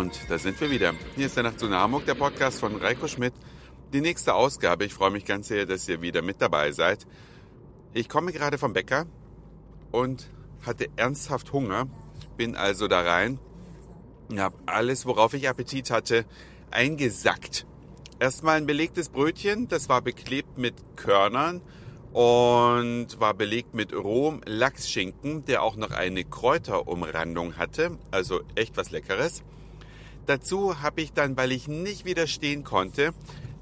Und da sind wir wieder. Hier ist der Nacht zu Hamburg, der Podcast von Reiko Schmidt. Die nächste Ausgabe. Ich freue mich ganz sehr, dass ihr wieder mit dabei seid. Ich komme gerade vom Bäcker und hatte ernsthaft Hunger. Bin also da rein und habe alles, worauf ich Appetit hatte, eingesackt. Erstmal ein belegtes Brötchen, das war beklebt mit Körnern und war belegt mit rohem Lachsschinken, der auch noch eine Kräuterumrandung hatte, also echt was Leckeres. Dazu habe ich dann, weil ich nicht widerstehen konnte,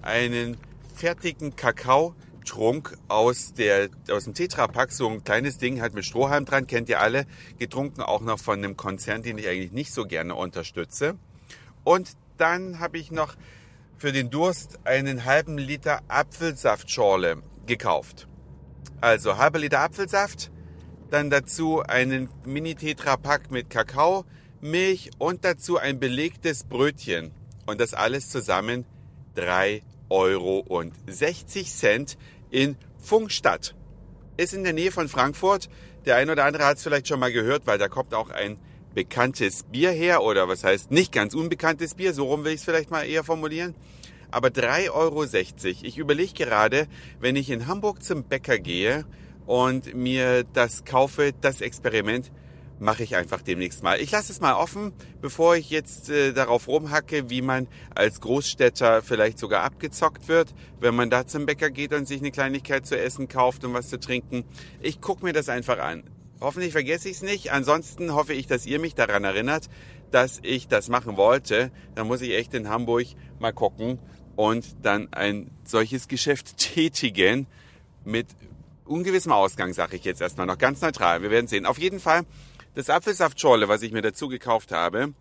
einen fertigen Kakaotrunk aus, der, aus dem Tetrapack, so ein kleines Ding halt mit Strohhalm dran, kennt ihr alle, getrunken auch noch von einem Konzern, den ich eigentlich nicht so gerne unterstütze. Und dann habe ich noch für den Durst einen halben Liter Apfelsaftschorle gekauft. Also halber Liter Apfelsaft, dann dazu einen Mini-Tetra-Pack mit Kakao, Milch und dazu ein belegtes Brötchen. Und das alles zusammen 3,60 Euro in Funkstadt. Ist in der Nähe von Frankfurt. Der ein oder andere hat es vielleicht schon mal gehört, weil da kommt auch ein bekanntes Bier her oder was heißt nicht ganz unbekanntes Bier, so rum will ich es vielleicht mal eher formulieren. Aber 3,60 Euro. Ich überlege gerade, wenn ich in Hamburg zum Bäcker gehe und mir das kaufe, das Experiment, mache ich einfach demnächst mal. Ich lasse es mal offen, bevor ich jetzt äh, darauf rumhacke, wie man als Großstädter vielleicht sogar abgezockt wird, wenn man da zum Bäcker geht und sich eine Kleinigkeit zu essen kauft und was zu trinken. Ich gucke mir das einfach an. Hoffentlich vergesse ich es nicht. Ansonsten hoffe ich, dass ihr mich daran erinnert, dass ich das machen wollte. Dann muss ich echt in Hamburg mal gucken und dann ein solches Geschäft tätigen mit ungewissem Ausgang, sage ich jetzt erstmal noch ganz neutral. Wir werden sehen. Auf jeden Fall das Apfelsaftschorle, was ich mir dazu gekauft habe,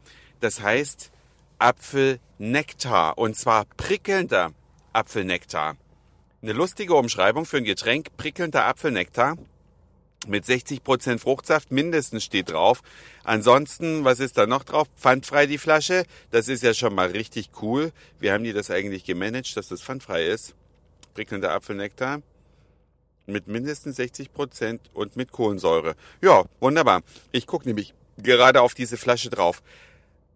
das heißt Apfelnektar und zwar prickelnder Apfelnektar. Eine lustige Umschreibung für ein Getränk, prickelnder Apfelnektar mit 60% Fruchtsaft mindestens steht drauf. Ansonsten, was ist da noch drauf? Pfandfrei die Flasche. Das ist ja schon mal richtig cool. Wie haben die das eigentlich gemanagt, dass das pfandfrei ist? Prickelnder Apfelnektar mit mindestens 60% und mit Kohlensäure. Ja, wunderbar. Ich gucke nämlich gerade auf diese Flasche drauf.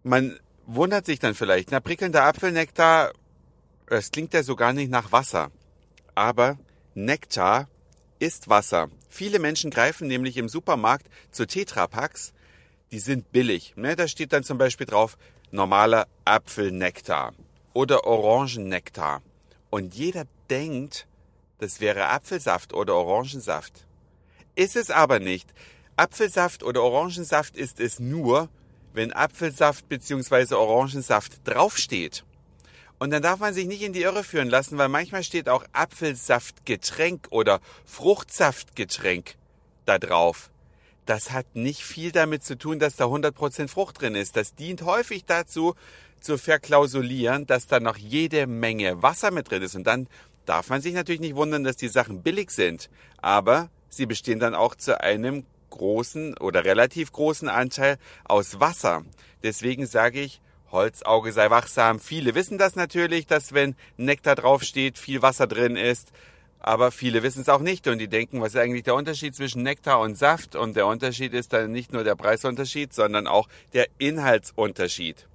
Man wundert sich dann vielleicht, na prickelnder Apfelnektar, das klingt ja so gar nicht nach Wasser. Aber Nektar ist Wasser. Viele Menschen greifen nämlich im Supermarkt zu Tetrapacks. Die sind billig. Ne? Da steht dann zum Beispiel drauf normaler Apfelnektar oder Orangennektar. Und jeder denkt, das wäre Apfelsaft oder Orangensaft. Ist es aber nicht. Apfelsaft oder Orangensaft ist es nur, wenn Apfelsaft bzw. Orangensaft draufsteht. Und dann darf man sich nicht in die Irre führen lassen, weil manchmal steht auch Apfelsaftgetränk oder Fruchtsaftgetränk da drauf. Das hat nicht viel damit zu tun, dass da 100% Frucht drin ist. Das dient häufig dazu, zu verklausulieren, dass da noch jede Menge Wasser mit drin ist. Und dann darf man sich natürlich nicht wundern, dass die Sachen billig sind. Aber sie bestehen dann auch zu einem großen oder relativ großen Anteil aus Wasser. Deswegen sage ich, Holzauge sei wachsam. Viele wissen das natürlich, dass wenn Nektar draufsteht, viel Wasser drin ist. Aber viele wissen es auch nicht und die denken, was ist eigentlich der Unterschied zwischen Nektar und Saft? Und der Unterschied ist dann nicht nur der Preisunterschied, sondern auch der Inhaltsunterschied.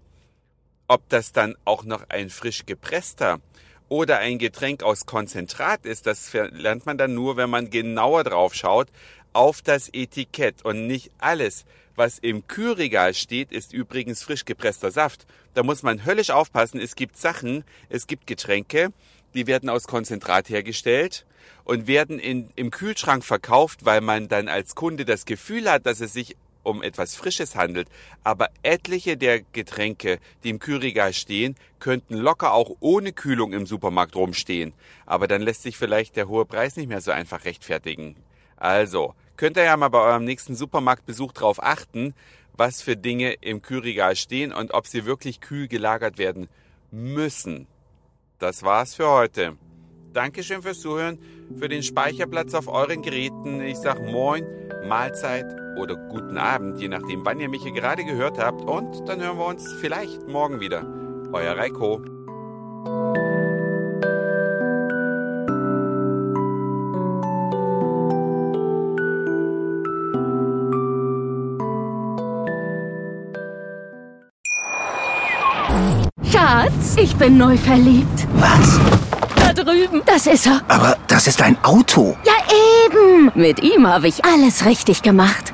Ob das dann auch noch ein frisch gepresster oder ein Getränk aus Konzentrat ist, das lernt man dann nur, wenn man genauer drauf schaut auf das Etikett und nicht alles, was im Kühlregal steht, ist übrigens frisch gepresster Saft. Da muss man höllisch aufpassen. Es gibt Sachen, es gibt Getränke, die werden aus Konzentrat hergestellt und werden in, im Kühlschrank verkauft, weil man dann als Kunde das Gefühl hat, dass es sich um etwas Frisches handelt. Aber etliche der Getränke, die im Kühlregal stehen, könnten locker auch ohne Kühlung im Supermarkt rumstehen. Aber dann lässt sich vielleicht der hohe Preis nicht mehr so einfach rechtfertigen. Also, könnt ihr ja mal bei eurem nächsten Supermarktbesuch darauf achten, was für Dinge im Kühlregal stehen und ob sie wirklich kühl gelagert werden müssen. Das war's für heute. Dankeschön fürs Zuhören, für den Speicherplatz auf euren Geräten. Ich sag Moin, Mahlzeit oder guten Abend, je nachdem, wann ihr mich hier gerade gehört habt. Und dann hören wir uns vielleicht morgen wieder. Euer Reiko. Schatz, ich bin neu verliebt. Was? Da drüben. Das ist er. Aber das ist ein Auto. Ja, eben. Mit ihm habe ich alles richtig gemacht.